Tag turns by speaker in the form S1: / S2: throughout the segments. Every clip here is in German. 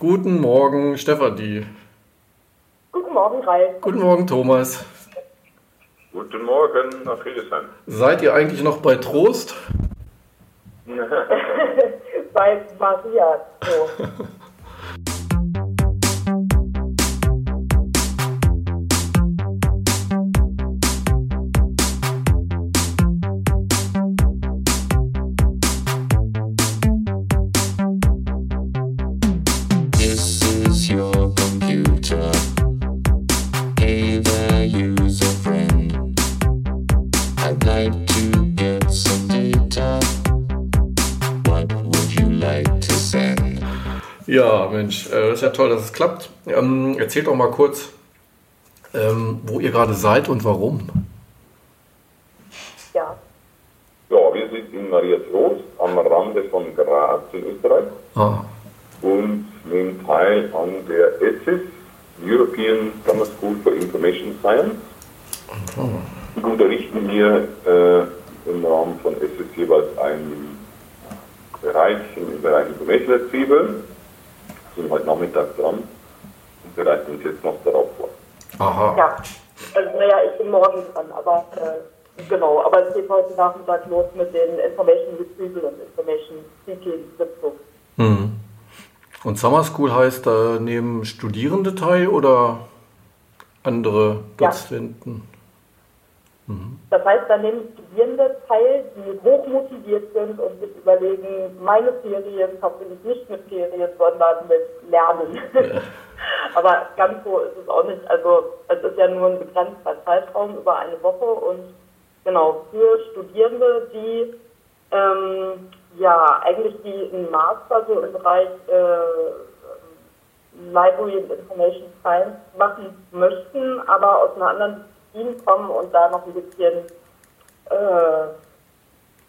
S1: Guten Morgen, Stefanie.
S2: Guten Morgen, Ralf.
S1: Guten Morgen, Thomas.
S3: Guten Morgen nach Hildesheim.
S1: Seid ihr eigentlich noch bei Trost?
S2: Bei Maria. So.
S1: Mensch, äh, das ist ja toll, dass es klappt. Ähm, erzählt doch mal kurz, ähm, wo ihr gerade seid und warum.
S2: Ja.
S3: Ja, wir sind in Maria Trost am Rande von Graz in Österreich
S1: Ah,
S3: und nehmen teil an der ESIS, European Summer School for Information Science. Wir unterrichten hier äh, im Rahmen von ESIS jeweils einen Bereich im Bereich Information Retrieval. Sind heute Nachmittag dran und bereiten uns jetzt noch darauf vor.
S1: aha.
S2: Ja. Also, naja, ich bin morgen dran, aber äh, genau. Aber es geht heute Nachmittag los mit den Information Retrieval und Information Seeking Sitzungen.
S1: Hm. Und Summer School heißt, da nehmen Studierende teil oder andere
S2: Ja. Das heißt, da nehmen Studierende teil, die hochmotiviert sind und sich überlegen, meine Ferien verbinde ich nicht mit Ferien, sondern mit Lernen. Aber ganz so ist es auch nicht. Also es ist ja nur ein begrenzter Zeitraum über eine Woche und genau für Studierende, die ähm, ja eigentlich die einen Master so im Bereich äh, Library and Information Science machen möchten, aber aus einer anderen Disziplin kommen und da noch ein bisschen äh,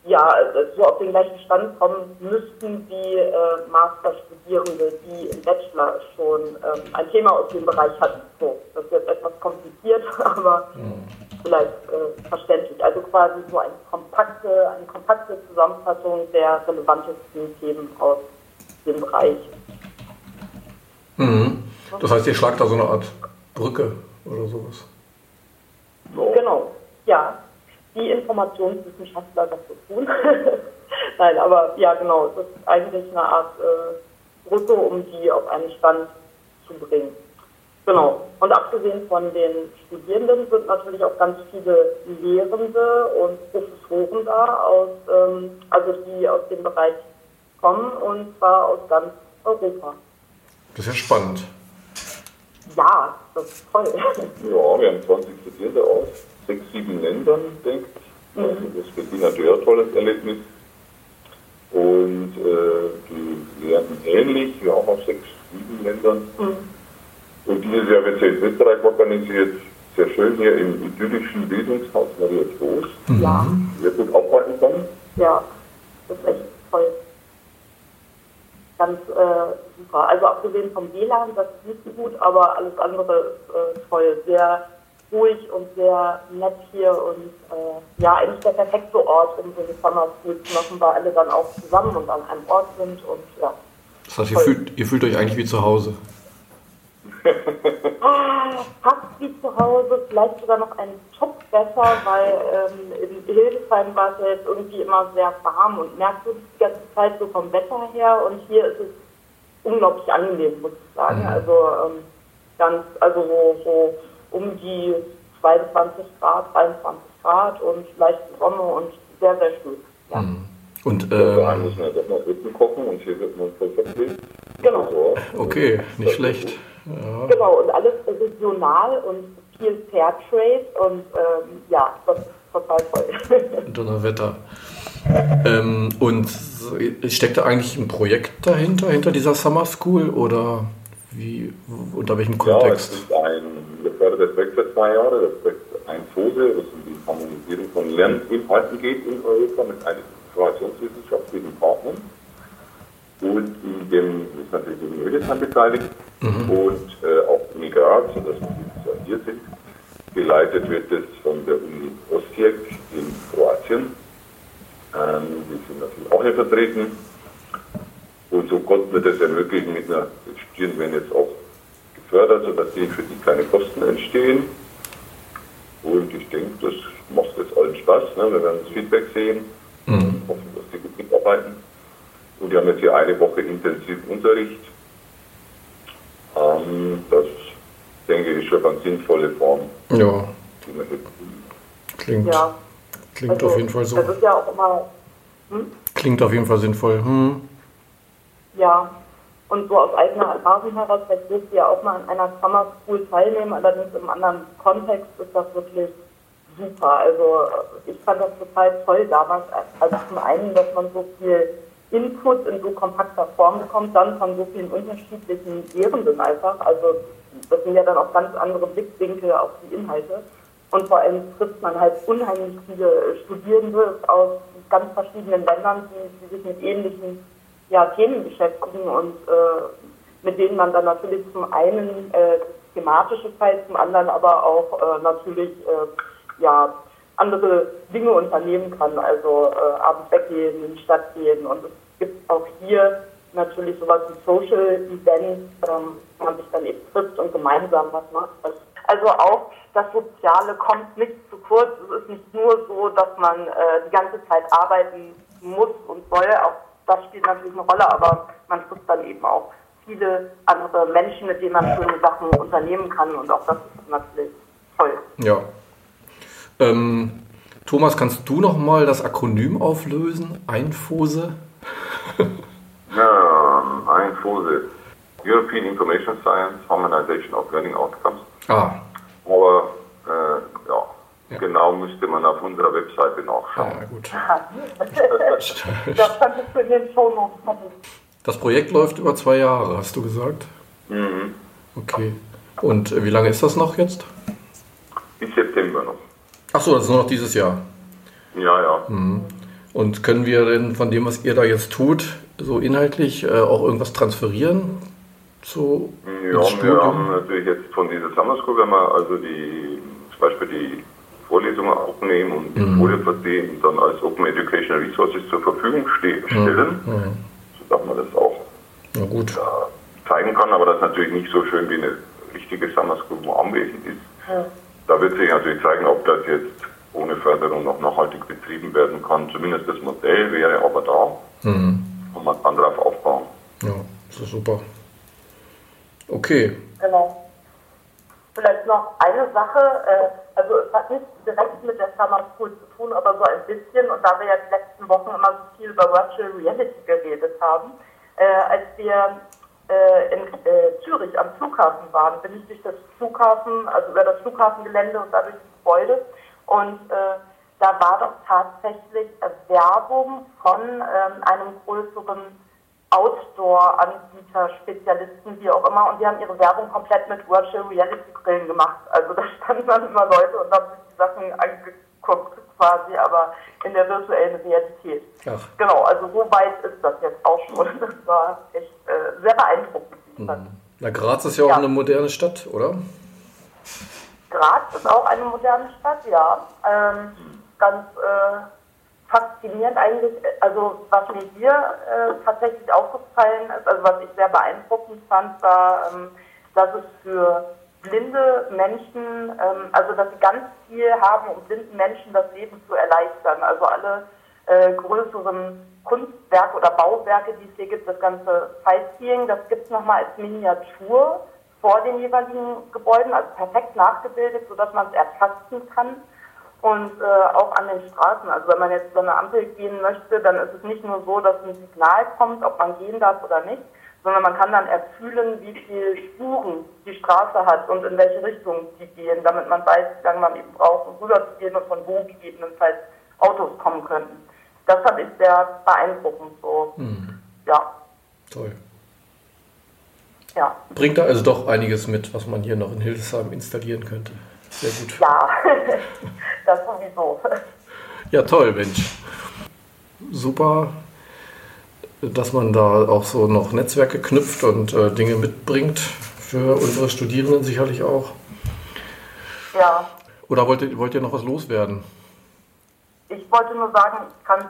S2: ja, also so auf den gleichen Stand kommen müssten wie äh, Masterstudierende, die im Bachelor schon ähm, ein Thema aus dem Bereich hatten. So, das ist jetzt etwas kompliziert, aber vielleicht äh, verständlich. Also quasi so eine kompakte, eine kompakte Zusammenfassung der relevantesten Themen aus dem Bereich.
S1: Mhm. Das heißt, ihr schlagt da so eine Art Brücke oder sowas.
S2: Genau, ja. Die Informationswissenschaftler das so tun. Nein, aber ja, genau. Es ist eigentlich eine Art äh, Brücke, um die auf einen Stand zu bringen. Genau. Und abgesehen von den Studierenden sind natürlich auch ganz viele Lehrende und Professoren da, aus, ähm, also die aus dem Bereich kommen und zwar aus ganz Europa.
S1: Das ist ja spannend.
S2: Ja, das ist toll.
S3: Ja, wir haben 20 Studierende aus sechs, sieben Ländern, denke ich. Also das ist für die natürlich ein tolles Erlebnis. Und äh, die werden ähnlich, ja auch aus sechs, sieben Ländern. Und dieses Jahr wird es in Österreich organisiert. Sehr schön hier im idyllischen Bildungshaus Maria Trost.
S2: Ja,
S3: Sehr gut aufhalten kann.
S2: ja, das ist echt toll. Ganz äh, super. Also abgesehen vom WLAN, das ist nicht so gut, aber alles andere ist äh, toll. Sehr ruhig und sehr nett hier und äh, ja, eigentlich der perfekte Ort, um so eine Summer School zu machen, weil alle dann auch zusammen und an einem Ort sind und ja.
S1: Das heißt, ihr fühlt, ihr fühlt euch eigentlich wie zu Hause.
S2: Ah, fast wie zu Hause, vielleicht sogar noch einen Tuck besser, weil ähm, in Hildesheim war es ja jetzt irgendwie immer sehr warm und merkwürdig die ganze Zeit so vom Wetter her und hier ist es unglaublich angenehm, muss ich sagen. Also ähm, ganz, also so, so um die 22 Grad, 23 Grad und leichte Sonne und sehr, sehr schön. Ja.
S1: Und
S3: Also einen
S1: ähm,
S3: müssen wir doch mal Rippen kochen und hier wird man voll verpflegt.
S2: Genau.
S1: Okay, nicht schlecht. Ja.
S2: Genau, und alles regional und viel Fairtrade und ähm, ja, das ist total toll.
S1: Donnerwetter. Ähm, und steckt da eigentlich ein Projekt dahinter, hinter dieser Summer School oder wie, unter welchem
S3: Ja, es
S1: Kontext?
S3: ist ein gefördertes Projekt für zwei Jahre. Das Projekt ein Fose, das um die Harmonisierung von Lerninhalten geht in Europa mit einigen informationswissenschaftlichen Partnern. Und in dem ist natürlich die Hildesheim beteiligt und äh, auch Uni Graz, hier sind. Geleitet wird es von der Uni Osijek in Kroatien. Ähm, die sind natürlich auch hier vertreten. Und so konnten wir das ermöglichen mit einer, die Studierenden werden jetzt auch gefördert, sodass die für die keine Kosten entstehen. Und ich denke, das macht jetzt allen Spaß. Ne? Wir werden das Feedback sehen,
S1: Mhm.
S3: hoffen, dass die gut mitarbeiten. Und die haben jetzt hier eine Woche intensiv Unterricht. Ähm, das, denke ich, ist eine ganz sinnvolle Form,
S1: Ja, klingt,
S2: Ja.
S1: klingt
S2: Also,
S1: auf jeden Fall so.
S2: Das ist ja auch immer,
S1: Klingt auf jeden Fall sinnvoll. Hm.
S2: ja. Und so aus eigener Erfahrung heraus, vielleicht dürft ihr ja auch mal an einer Summer School teilnehmen, allerdings im anderen Kontext ist das wirklich super. Also ich fand das total toll damals. Also zum einen, dass man so viel Input in so kompakter Form bekommt, dann von so vielen unterschiedlichen Lehrenden einfach. Also das sind ja dann auch ganz andere Blickwinkel auf die Inhalte. Und vor allem trifft man halt unheimlich viele Studierende aus ganz verschiedenen Ländern, die, die sich mit ähnlichen ja, Themen beschäftigen und äh, mit denen man dann natürlich zum einen äh, thematische teilt, zum anderen aber auch äh, natürlich äh, ja, andere Dinge unternehmen kann, also äh, abends weggehen, in die Stadt gehen und es gibt auch hier natürlich sowas wie Social Events, ähm, wo man sich dann eben trifft und gemeinsam was macht. Also auch das Soziale kommt nicht zu kurz. Es ist nicht nur so, dass man äh, die ganze Zeit arbeiten muss und soll. Auch das spielt natürlich eine Rolle, aber man trifft dann eben auch viele andere Menschen, mit denen man schöne Sachen unternehmen kann und auch das ist natürlich toll.
S1: Ja. Ähm, Thomas, kannst du noch mal das Akronym auflösen? Einfose?
S3: Ja, ein Fose. European Information Science Harmonization of Learning Outcomes.
S1: Ah,
S3: Aber äh, ja,
S1: Ja.
S3: genau müsste man auf unserer Webseite nachschauen.
S1: ja gut.
S2: Das kannst du in den Shownotes.
S1: Das Projekt läuft über zwei Jahre, hast du gesagt?
S3: Mhm.
S1: Okay. Und äh, wie lange ist das noch jetzt?
S3: Bis September noch.
S1: Ach so, das ist nur noch dieses Jahr.
S3: Ja, ja.
S1: Und können wir denn von dem, was ihr da jetzt tut, so inhaltlich äh, auch irgendwas transferieren zu
S3: Ja,
S1: ins
S3: wir haben natürlich jetzt von dieser Summer School, wenn wir also die, zum Beispiel die Vorlesungen aufnehmen und die Folie versehen und dann als Open Educational Resources zur Verfügung ste stellen, sodass man das auch
S1: Na gut.
S3: äh, zeigen kann, aber das ist natürlich nicht so schön wie eine richtige Summer School, wo anwesend ist. Da wird sich natürlich zeigen, ob das jetzt ohne Förderung noch nachhaltig betrieben werden kann. Zumindest das Modell wäre aber da
S1: Mhm.
S3: Und man kann darauf aufbauen.
S1: Ja, das ist super. Okay.
S2: Genau. Vielleicht noch eine Sache, äh, also es hat nicht direkt mit der Summer School zu tun, aber so ein bisschen. Und da wir ja die letzten Wochen immer so viel über Virtual Reality geredet haben, äh, als wir äh, in äh, Zürich am Flughafen waren, bin ich durch das Flughafen, also über das Flughafengelände und dadurch das Gebäude. Und äh, da war doch tatsächlich äh, Werbung von ähm, einem größeren Outdoor-Anbieter, Spezialisten, wie auch immer, und die haben ihre Werbung komplett mit Virtual Reality Brillen gemacht. Also da standen dann immer Leute und haben sich die Sachen angeguckt quasi, aber in der virtuellen Realität.
S1: Ach.
S2: Genau, also so weit ist das jetzt auch schon. Das war echt äh, sehr beeindruckend. fand.
S1: Na, Graz ist ja auch
S2: Ja.
S1: eine moderne Stadt, oder?
S2: Graz ist auch eine moderne Stadt, ja. Ähm, ganz äh, faszinierend eigentlich. Also was mir hier äh, tatsächlich aufgefallen ist, also was ich sehr beeindruckend fand, war, ähm, dass es für blinde Menschen, ähm, also dass sie ganz viel haben, um blinden Menschen das Leben zu erleichtern. Also alle äh, größeren Kunstwerke oder Bauwerke, die es hier gibt, das ganze Sightseeing, das gibt es nochmal als Miniatur vor den jeweiligen Gebäuden, also perfekt nachgebildet, sodass man es ertasten kann. Und äh, auch an den Straßen, also wenn man jetzt über eine Ampel gehen möchte, dann ist es nicht nur so, dass ein Signal kommt, ob man gehen darf oder nicht, sondern man kann dann erfühlen, wie viele Spuren die Straße hat und in welche Richtung die gehen, damit man weiß, wie lange man eben braucht, um rüber zu gehen und von wo gegebenenfalls Autos kommen könnten. Das fand ich sehr beeindruckend so. Ja,
S1: Toll.
S2: ja.
S1: Bringt da also doch einiges mit, was man hier noch in Hildesheim installieren könnte. Sehr gut.
S2: Ja, das sowieso.
S1: Ja, toll, Mensch. Super, dass man da auch so noch Netzwerke knüpft und äh, Dinge mitbringt. Für unsere Studierenden sicherlich auch.
S2: Ja,
S1: Oder wollt ihr, wollt ihr noch was loswerden?
S2: ich wollte nur sagen, ich kann es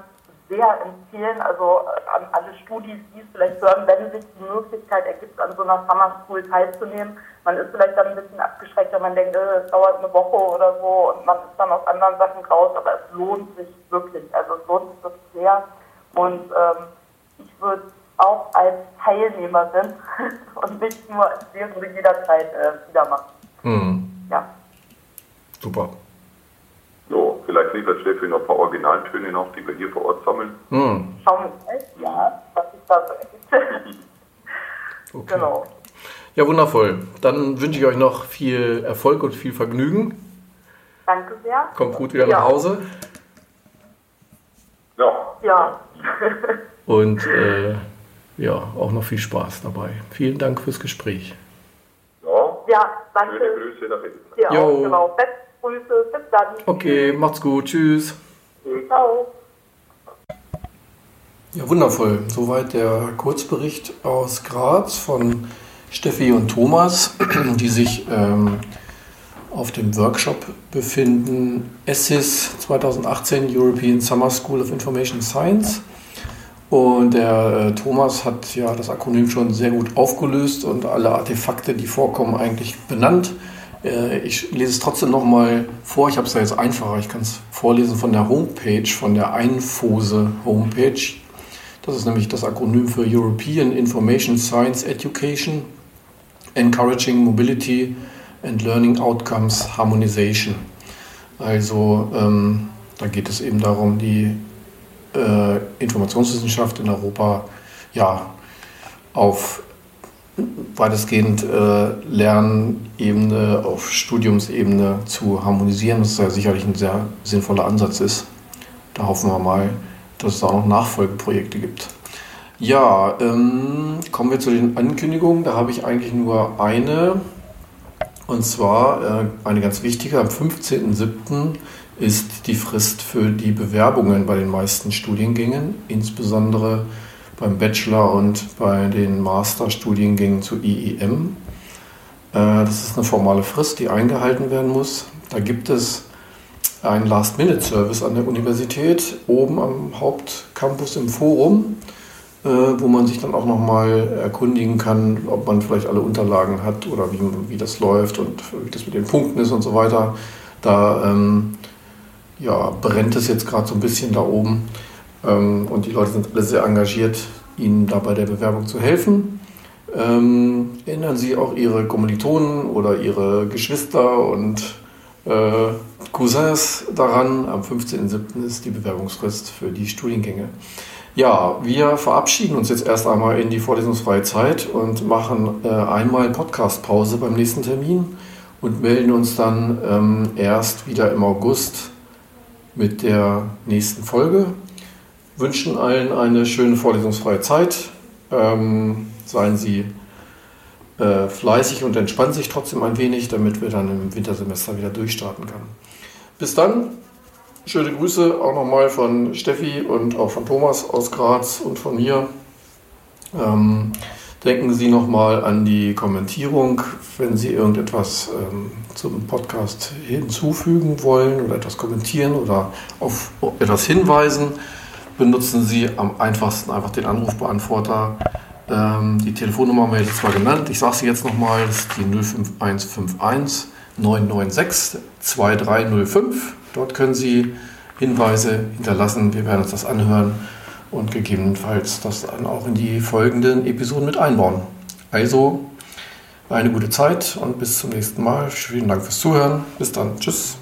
S2: sehr empfehlen, also äh, an alle Studis, die es vielleicht hören, wenn sich die Möglichkeit ergibt, an so einer Summer School teilzunehmen. Man ist vielleicht dann ein bisschen abgeschreckt, man denkt, äh, es dauert eine Woche oder so und man ist dann aus anderen Sachen raus, aber es lohnt sich wirklich. Also es lohnt sich wirklich sehr. Und ähm, ich würde auch als Teilnehmerin und nicht nur während jederzeit äh, wieder machen. Mhm. Ja.
S1: Super.
S3: So, vielleicht liefert Steffi noch ein paar Originaltöne noch, die wir hier vor Ort sammeln.
S2: Hm. Schauen wir mal, ja, was sich da so ergibt.
S1: okay. Genau. Ja, wundervoll. Dann wünsche ich euch noch viel Erfolg und viel Vergnügen.
S2: Danke sehr.
S1: Kommt gut wieder ja. nach Hause.
S3: Ja.
S2: Ja.
S1: und äh, ja, auch noch viel Spaß dabei. Vielen Dank fürs Gespräch.
S3: Ja,
S2: ja danke.
S3: Schöne Grüße nach hinten.
S2: Ja, genau. Best Grüße. Bis dann.
S1: Okay, macht's gut. Tschüss.
S2: Ciao.
S1: Ja, wundervoll. Soweit der Kurzbericht aus Graz von Steffi und Thomas, die sich ähm, auf dem Workshop befinden. ESSIS 2018 European Summer School of Information Science. Und der äh, Thomas hat ja das Akronym schon sehr gut aufgelöst und alle Artefakte, die vorkommen, eigentlich benannt. Äh, ich lese es trotzdem nochmal vor. Ich habe es da jetzt einfacher. Ich kann es vorlesen von der Homepage, von der Einfose Homepage. Das ist nämlich das Akronym für European Information Science Education, Encouraging Mobility and Learning Outcomes Harmonization. Also ähm, da geht es eben darum, die äh, Informationswissenschaft in Europa ja, auf weitestgehend äh, Lernebene auf Studiumsebene zu harmonisieren, was ja sicherlich ein sehr sinnvoller Ansatz ist. Da hoffen wir mal, dass es auch noch Nachfolgeprojekte gibt. Ja, ähm, kommen wir zu den Ankündigungen. Da habe ich eigentlich nur eine. Und zwar äh, eine ganz wichtige. Am 15.07. ist die Frist für die Bewerbungen bei den meisten Studiengängen, insbesondere beim Bachelor und bei den Masterstudiengängen zu IEM. Äh, das ist eine formale Frist, die eingehalten werden muss. Da gibt es einen Last-Minute-Service an der Universität oben am Hauptcampus im Forum, äh, wo man sich dann auch nochmal erkundigen kann, ob man vielleicht alle Unterlagen hat oder wie, wie das läuft und wie das mit den Punkten ist und so weiter. Da ähm, ja, brennt es jetzt gerade so ein bisschen da oben. Ähm, und die Leute sind alle sehr engagiert, ihnen da bei der Bewerbung zu helfen. Ähm, erinnern Sie auch Ihre Kommilitonen oder Ihre Geschwister und äh, Cousins daran. Am 15.07. ist die Bewerbungsfrist für die Studiengänge. Ja, wir verabschieden uns jetzt erst einmal in die vorlesungsfreie Zeit und machen äh, einmal Podcast-Pause beim nächsten Termin und melden uns dann ähm, erst wieder im August mit der nächsten Folge wünschen allen eine schöne vorlesungsfreie Zeit. Ähm, seien Sie äh, fleißig und entspannen sich trotzdem ein wenig, damit wir dann im Wintersemester wieder durchstarten können. Bis dann. Schöne Grüße auch nochmal von Steffi und auch von Thomas aus Graz und von mir. Ähm, denken Sie nochmal an die Kommentierung, wenn Sie irgendetwas ähm, zum Podcast hinzufügen wollen oder etwas kommentieren oder auf etwas hinweisen benutzen Sie am einfachsten einfach den Anrufbeantworter. Ähm, die Telefonnummer haben wir jetzt zwar genannt, ich sage sie jetzt nochmal, das ist die 05151 996 2305. Dort können Sie Hinweise hinterlassen, wir werden uns das anhören und gegebenenfalls das dann auch in die folgenden Episoden mit einbauen. Also eine gute Zeit und bis zum nächsten Mal. Vielen Dank fürs Zuhören. Bis dann. Tschüss.